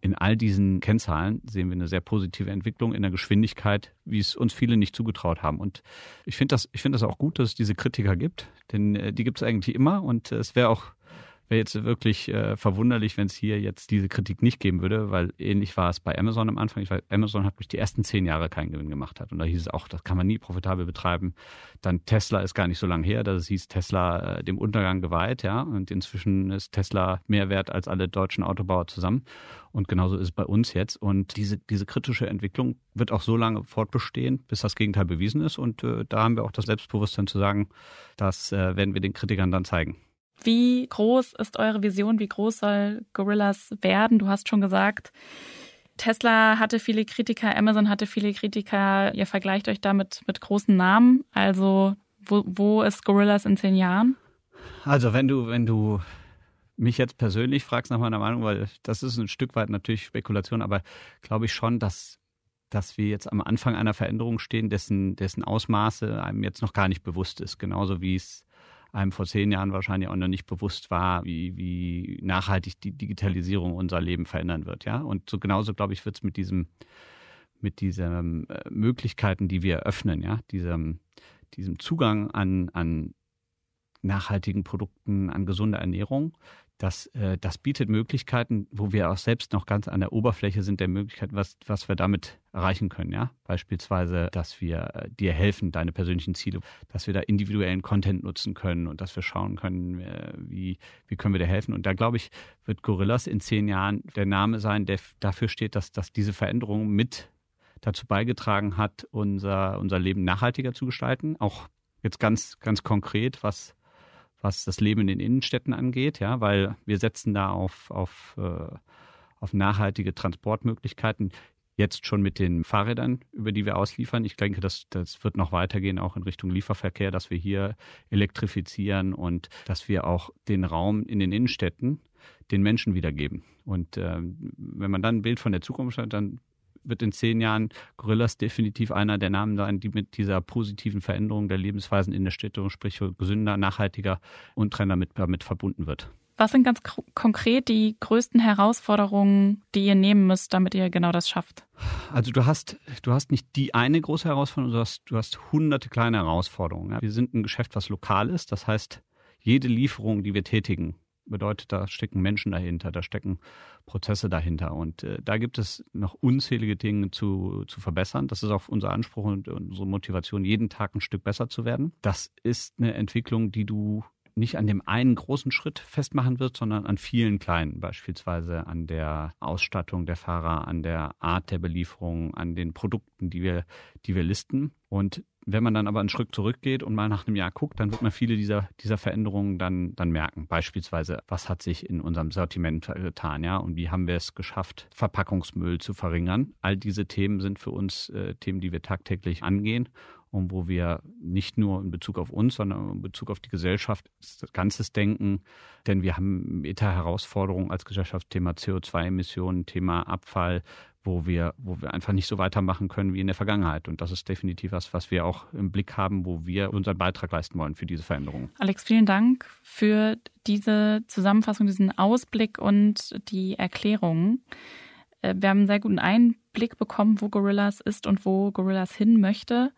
in all diesen Kennzahlen sehen wir eine sehr positive Entwicklung in der Geschwindigkeit, wie es uns viele nicht zugetraut haben. Und ich finde das, ich finde das auch gut, dass es diese Kritiker gibt, denn äh, die gibt es eigentlich immer und äh, es wäre auch Wäre jetzt wirklich äh, verwunderlich, wenn es hier jetzt diese Kritik nicht geben würde, weil ähnlich war es bei Amazon am Anfang. Ich weiß, Amazon hat durch die ersten zehn Jahre keinen Gewinn gemacht hat. Und da hieß es auch, das kann man nie profitabel betreiben. Dann Tesla ist gar nicht so lange her, dass hieß Tesla äh, dem Untergang geweiht, ja. Und inzwischen ist Tesla mehr wert als alle deutschen Autobauer zusammen. Und genauso ist es bei uns jetzt. Und diese, diese kritische Entwicklung wird auch so lange fortbestehen, bis das Gegenteil bewiesen ist. Und äh, da haben wir auch das Selbstbewusstsein zu sagen, das äh, werden wir den Kritikern dann zeigen. Wie groß ist eure Vision? Wie groß soll Gorillas werden? Du hast schon gesagt, Tesla hatte viele Kritiker, Amazon hatte viele Kritiker. Ihr vergleicht euch damit mit großen Namen. Also wo, wo ist Gorillas in zehn Jahren? Also wenn du, wenn du mich jetzt persönlich fragst nach meiner Meinung, weil das ist ein Stück weit natürlich Spekulation, aber glaube ich schon, dass, dass wir jetzt am Anfang einer Veränderung stehen, dessen, dessen Ausmaße einem jetzt noch gar nicht bewusst ist. Genauso wie es einem vor zehn Jahren wahrscheinlich auch noch nicht bewusst war, wie, wie nachhaltig die Digitalisierung unser Leben verändern wird. Ja? Und so genauso, glaube ich, wird es mit diesem, mit diesen äh, Möglichkeiten, die wir öffnen, ja, diesem, diesem Zugang an, an nachhaltigen Produkten, an gesunder Ernährung, das, äh, das bietet Möglichkeiten, wo wir auch selbst noch ganz an der Oberfläche sind der Möglichkeit, was, was wir damit erreichen können. Ja? Beispielsweise, dass wir äh, dir helfen, deine persönlichen Ziele, dass wir da individuellen Content nutzen können und dass wir schauen können, äh, wie, wie können wir dir helfen. Und da glaube ich, wird Gorillas in zehn Jahren der Name sein, der dafür steht, dass, dass diese Veränderung mit dazu beigetragen hat, unser, unser Leben nachhaltiger zu gestalten. Auch jetzt ganz, ganz konkret, was was das Leben in den Innenstädten angeht, ja, weil wir setzen da auf, auf, äh, auf nachhaltige Transportmöglichkeiten. Jetzt schon mit den Fahrrädern, über die wir ausliefern. Ich denke, das, das wird noch weitergehen, auch in Richtung Lieferverkehr, dass wir hier elektrifizieren und dass wir auch den Raum in den Innenstädten den Menschen wiedergeben. Und äh, wenn man dann ein Bild von der Zukunft hat, dann wird in zehn Jahren Gorillas definitiv einer der Namen sein, die mit dieser positiven Veränderung der Lebensweisen in der Städte, sprich gesünder, nachhaltiger und Trender mit, damit verbunden wird. Was sind ganz konkret die größten Herausforderungen, die ihr nehmen müsst, damit ihr genau das schafft? Also du hast, du hast nicht die eine große Herausforderung, du hast, du hast hunderte kleine Herausforderungen. Wir sind ein Geschäft, was lokal ist. Das heißt, jede Lieferung, die wir tätigen, bedeutet, da stecken Menschen dahinter, da stecken Prozesse dahinter. Und äh, da gibt es noch unzählige Dinge zu, zu verbessern. Das ist auch unser Anspruch und unsere Motivation, jeden Tag ein Stück besser zu werden. Das ist eine Entwicklung, die du nicht an dem einen großen Schritt festmachen wird, sondern an vielen kleinen, beispielsweise an der Ausstattung der Fahrer, an der Art der Belieferung, an den Produkten, die wir, die wir listen. Und wenn man dann aber einen Schritt zurückgeht und mal nach einem Jahr guckt, dann wird man viele dieser, dieser Veränderungen dann, dann merken. Beispielsweise, was hat sich in unserem Sortiment getan, ja, und wie haben wir es geschafft, Verpackungsmüll zu verringern. All diese Themen sind für uns äh, Themen, die wir tagtäglich angehen und wo wir nicht nur in Bezug auf uns, sondern in Bezug auf die Gesellschaft das Ganzes denken. Denn wir haben Meta-Herausforderungen als Gesellschaft, Thema CO2-Emissionen, Thema Abfall, wo wir, wo wir einfach nicht so weitermachen können wie in der Vergangenheit. Und das ist definitiv was, was wir auch im Blick haben, wo wir unseren Beitrag leisten wollen für diese Veränderung. Alex, vielen Dank für diese Zusammenfassung, diesen Ausblick und die Erklärungen. Äh, wir haben einen sehr guten Einblick bekommen, wo Gorillas ist und wo Gorillas hin möchte.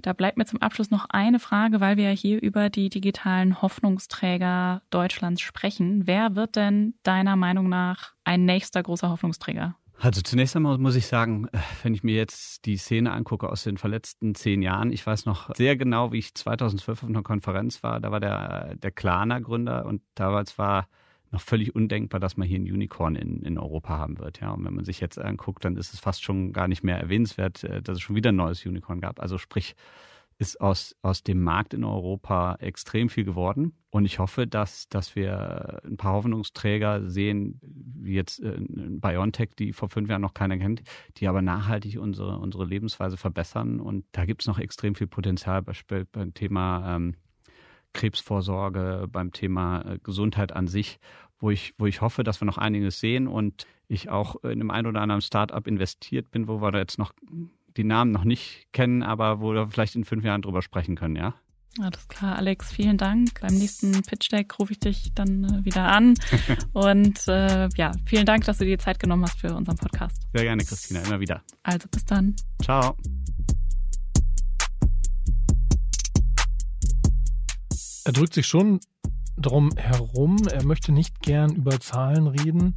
Da bleibt mir zum Abschluss noch eine Frage, weil wir ja hier über die digitalen Hoffnungsträger Deutschlands sprechen. Wer wird denn deiner Meinung nach ein nächster großer Hoffnungsträger? Also zunächst einmal muss ich sagen, äh, wenn ich mir jetzt die Szene angucke aus den verletzten zehn Jahren, ich weiß noch sehr genau, wie ich 2012 auf einer Konferenz war. Da war der, der Klarna-Gründer und damals war noch völlig undenkbar, dass man hier ein Unicorn in, in Europa haben wird. Ja, und wenn man sich jetzt anguckt, dann ist es fast schon gar nicht mehr erwähnenswert, äh, dass es schon wieder ein neues Unicorn gab. Also sprich, ist aus, aus dem Markt in Europa extrem viel geworden. Und ich hoffe, dass, dass wir ein paar Hoffnungsträger sehen, wie jetzt äh, BioNTech, die vor fünf Jahren noch keiner kennt, die aber nachhaltig unsere, unsere Lebensweise verbessern. Und da gibt es noch extrem viel Potenzial beispielsweise beim Thema ähm, Krebsvorsorge, beim Thema äh, Gesundheit an sich, wo ich, wo ich hoffe, dass wir noch einiges sehen und ich auch in einem ein oder anderen Startup investiert bin, wo wir da jetzt noch die Namen noch nicht kennen, aber wo wir vielleicht in fünf Jahren drüber sprechen können, ja? Alles klar, Alex, vielen Dank. Beim nächsten Pitch Deck rufe ich dich dann äh, wieder an. Und äh, ja, vielen Dank, dass du dir Zeit genommen hast für unseren Podcast. Sehr gerne, Christina, immer wieder. Also bis dann. Ciao. Er drückt sich schon drum herum. Er möchte nicht gern über Zahlen reden.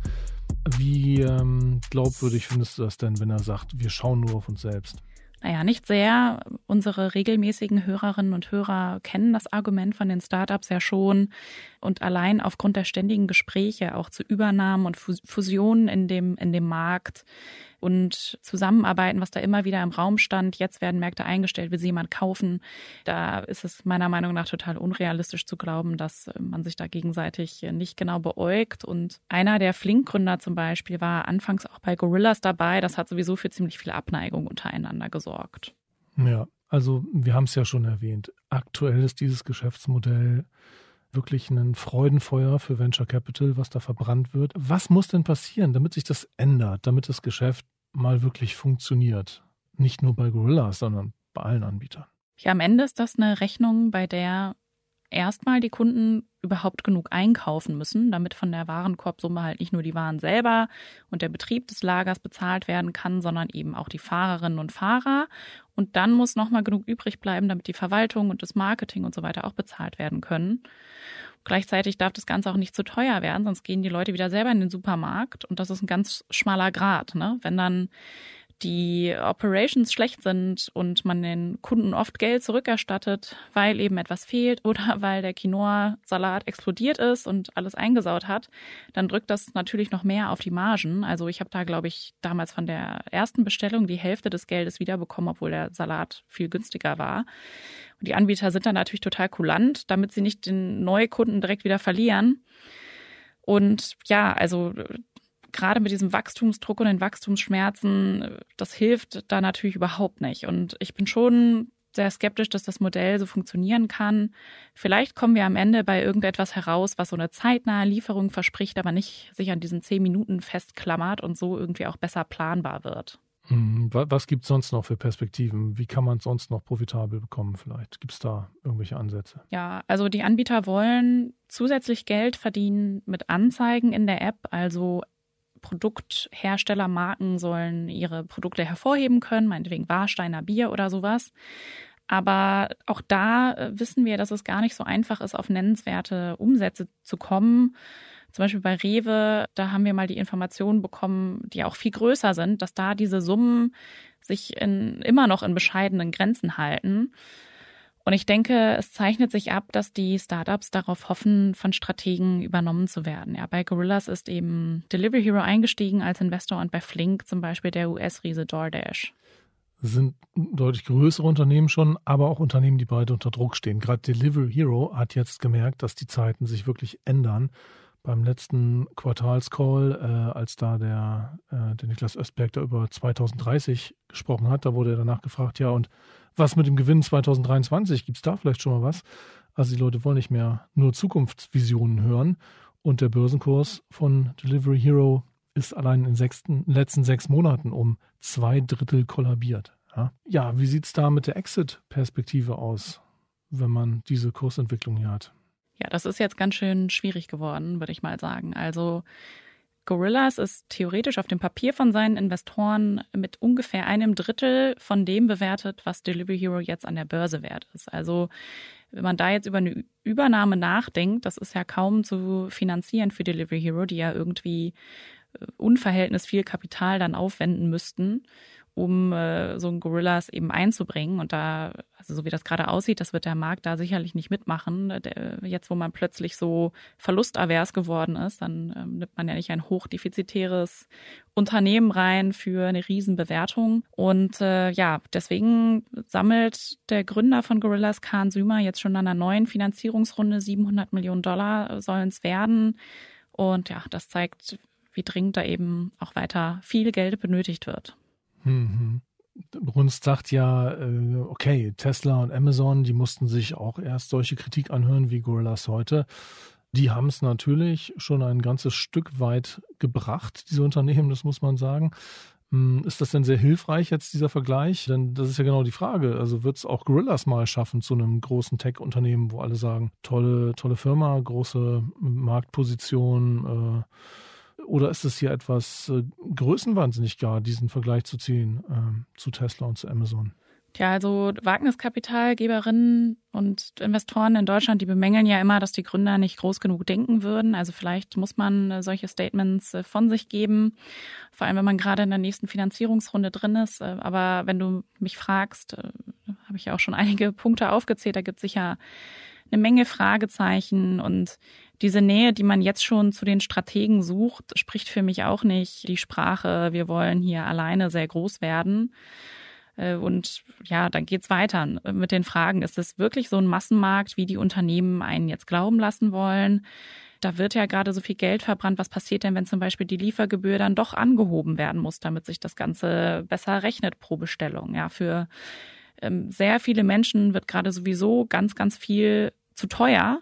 Wie ähm, glaubwürdig findest du das denn, wenn er sagt, wir schauen nur auf uns selbst? Naja, nicht sehr. Unsere regelmäßigen Hörerinnen und Hörer kennen das Argument von den Startups ja schon. Und allein aufgrund der ständigen Gespräche auch zu Übernahmen und Fusionen in dem, in dem Markt und Zusammenarbeiten, was da immer wieder im Raum stand. Jetzt werden Märkte eingestellt, will sie jemand kaufen. Da ist es meiner Meinung nach total unrealistisch zu glauben, dass man sich da gegenseitig nicht genau beäugt. Und einer der Flink-Gründer zum Beispiel war anfangs auch bei Gorillas dabei. Das hat sowieso für ziemlich viel Abneigung untereinander gesorgt. Ja, also wir haben es ja schon erwähnt. Aktuell ist dieses Geschäftsmodell wirklich ein Freudenfeuer für Venture Capital, was da verbrannt wird. Was muss denn passieren, damit sich das ändert, damit das Geschäft mal wirklich funktioniert? Nicht nur bei Gorillas, sondern bei allen Anbietern. Ja, am Ende ist das eine Rechnung, bei der erstmal die Kunden überhaupt genug einkaufen müssen, damit von der Warenkorbsumme halt nicht nur die Waren selber und der Betrieb des Lagers bezahlt werden kann, sondern eben auch die Fahrerinnen und Fahrer. Und dann muss nochmal genug übrig bleiben, damit die Verwaltung und das Marketing und so weiter auch bezahlt werden können. Gleichzeitig darf das Ganze auch nicht zu teuer werden, sonst gehen die Leute wieder selber in den Supermarkt und das ist ein ganz schmaler Grad. Ne? Wenn dann die Operations schlecht sind und man den Kunden oft Geld zurückerstattet, weil eben etwas fehlt oder weil der Quinoa-Salat explodiert ist und alles eingesaut hat, dann drückt das natürlich noch mehr auf die Margen. Also ich habe da, glaube ich, damals von der ersten Bestellung die Hälfte des Geldes wiederbekommen, obwohl der Salat viel günstiger war. Und die Anbieter sind dann natürlich total kulant, damit sie nicht den Neukunden direkt wieder verlieren. Und ja, also gerade mit diesem Wachstumsdruck und den Wachstumsschmerzen, das hilft da natürlich überhaupt nicht. Und ich bin schon sehr skeptisch, dass das Modell so funktionieren kann. Vielleicht kommen wir am Ende bei irgendetwas heraus, was so eine zeitnahe Lieferung verspricht, aber nicht sich an diesen zehn Minuten festklammert und so irgendwie auch besser planbar wird. Hm, was gibt es sonst noch für Perspektiven? Wie kann man es sonst noch profitabel bekommen vielleicht? Gibt es da irgendwelche Ansätze? Ja, also die Anbieter wollen zusätzlich Geld verdienen mit Anzeigen in der App. Also Produktherstellermarken sollen ihre Produkte hervorheben können, meinetwegen Warsteiner Bier oder sowas. Aber auch da äh, wissen wir, dass es gar nicht so einfach ist, auf nennenswerte Umsätze zu kommen. Zum Beispiel bei Rewe, da haben wir mal die Informationen bekommen, die auch viel größer sind, dass da diese Summen sich in, immer noch in bescheidenen Grenzen halten. Und ich denke, es zeichnet sich ab, dass die Startups darauf hoffen, von Strategen übernommen zu werden. Ja, bei Gorillas ist eben Delivery Hero eingestiegen als Investor und bei Flink zum Beispiel der US-Riese DoorDash. Das sind deutlich größere Unternehmen schon, aber auch Unternehmen, die beide unter Druck stehen. Gerade Delivery Hero hat jetzt gemerkt, dass die Zeiten sich wirklich ändern. Beim letzten Quartalscall, äh, als da der, äh, der Niklas Östberg da über 2030 gesprochen hat, da wurde er danach gefragt, ja, und was mit dem Gewinn 2023? Gibt es da vielleicht schon mal was? Also die Leute wollen nicht mehr nur Zukunftsvisionen hören. Und der Börsenkurs von Delivery Hero ist allein in, den letzten sechs Monaten um zwei Drittel kollabiert. Ja, ja wie sieht es da mit der Exit-Perspektive aus, wenn man diese Kursentwicklung hier hat? Ja, das ist jetzt ganz schön schwierig geworden, würde ich mal sagen. Also Gorillas ist theoretisch auf dem Papier von seinen Investoren mit ungefähr einem Drittel von dem bewertet, was Delivery Hero jetzt an der Börse wert ist. Also wenn man da jetzt über eine Übernahme nachdenkt, das ist ja kaum zu finanzieren für Delivery Hero, die ja irgendwie unverhältnis viel Kapital dann aufwenden müssten um äh, so ein Gorillas eben einzubringen. Und da, also so wie das gerade aussieht, das wird der Markt da sicherlich nicht mitmachen. Der, jetzt, wo man plötzlich so verlustavers geworden ist, dann ähm, nimmt man ja nicht ein hochdefizitäres Unternehmen rein für eine Riesenbewertung. Und äh, ja, deswegen sammelt der Gründer von Gorillas, Khan Sümer, jetzt schon an einer neuen Finanzierungsrunde 700 Millionen Dollar sollen es werden. Und ja, das zeigt, wie dringend da eben auch weiter viel Geld benötigt wird. Mhm. Brunst sagt ja, äh, okay, Tesla und Amazon, die mussten sich auch erst solche Kritik anhören wie Gorillas heute. Die haben es natürlich schon ein ganzes Stück weit gebracht, diese Unternehmen, das muss man sagen. Hm, ist das denn sehr hilfreich jetzt, dieser Vergleich? Denn das ist ja genau die Frage. Also wird es auch Gorillas mal schaffen zu einem großen Tech-Unternehmen, wo alle sagen, tolle, tolle Firma, große Marktposition, äh, oder ist es hier etwas äh, größenwahnsinnig gar, diesen Vergleich zu ziehen äh, zu Tesla und zu Amazon? Tja, also Wagniskapitalgeberinnen und Investoren in Deutschland, die bemängeln ja immer, dass die Gründer nicht groß genug denken würden. Also vielleicht muss man äh, solche Statements äh, von sich geben, vor allem wenn man gerade in der nächsten Finanzierungsrunde drin ist. Äh, aber wenn du mich fragst, habe ich ja auch schon einige Punkte aufgezählt, da gibt es sicher eine Menge Fragezeichen und diese Nähe, die man jetzt schon zu den Strategen sucht, spricht für mich auch nicht die Sprache, wir wollen hier alleine sehr groß werden. Äh, und ja, dann geht's weiter mit den Fragen. Ist es wirklich so ein Massenmarkt, wie die Unternehmen einen jetzt glauben lassen wollen? Da wird ja gerade so viel Geld verbrannt. Was passiert denn, wenn zum Beispiel die Liefergebühr dann doch angehoben werden muss, damit sich das Ganze besser rechnet pro Bestellung? Ja, für ähm, sehr viele Menschen wird gerade sowieso ganz, ganz viel zu teuer.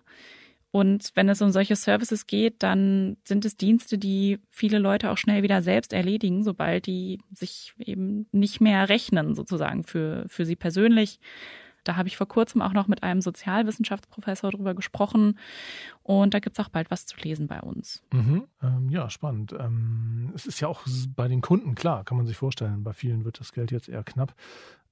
Und wenn es um solche Services geht, dann sind es Dienste, die viele Leute auch schnell wieder selbst erledigen, sobald die sich eben nicht mehr rechnen, sozusagen für, für sie persönlich. Da habe ich vor kurzem auch noch mit einem Sozialwissenschaftsprofessor drüber gesprochen. Und da gibt es auch bald was zu lesen bei uns. Mhm, ähm, ja, spannend. Ähm, es ist ja auch bei den Kunden klar, kann man sich vorstellen. Bei vielen wird das Geld jetzt eher knapp.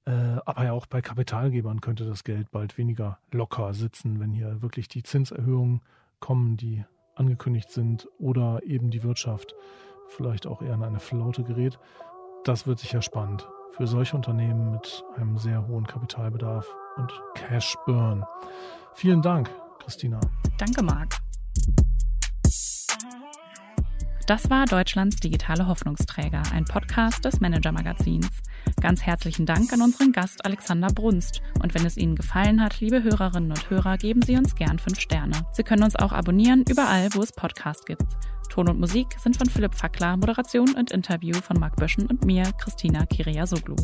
Äh, aber ja auch bei Kapitalgebern könnte das Geld bald weniger locker sitzen, wenn hier wirklich die Zinserhöhungen kommen, die angekündigt sind oder eben die Wirtschaft vielleicht auch eher in eine Flaute gerät. Das wird sicher spannend für solche Unternehmen mit einem sehr hohen Kapitalbedarf und Cash Burn. Vielen Dank, Christina. Danke, Marc. Das war Deutschlands digitale Hoffnungsträger, ein Podcast des Manager Magazins. Ganz herzlichen Dank an unseren Gast Alexander Brunst. Und wenn es Ihnen gefallen hat, liebe Hörerinnen und Hörer, geben Sie uns gern fünf Sterne. Sie können uns auch abonnieren, überall, wo es Podcasts gibt. Ton und Musik sind von Philipp Fackler, Moderation und Interview von Marc Böschen und mir, Christina Kiriasoglu.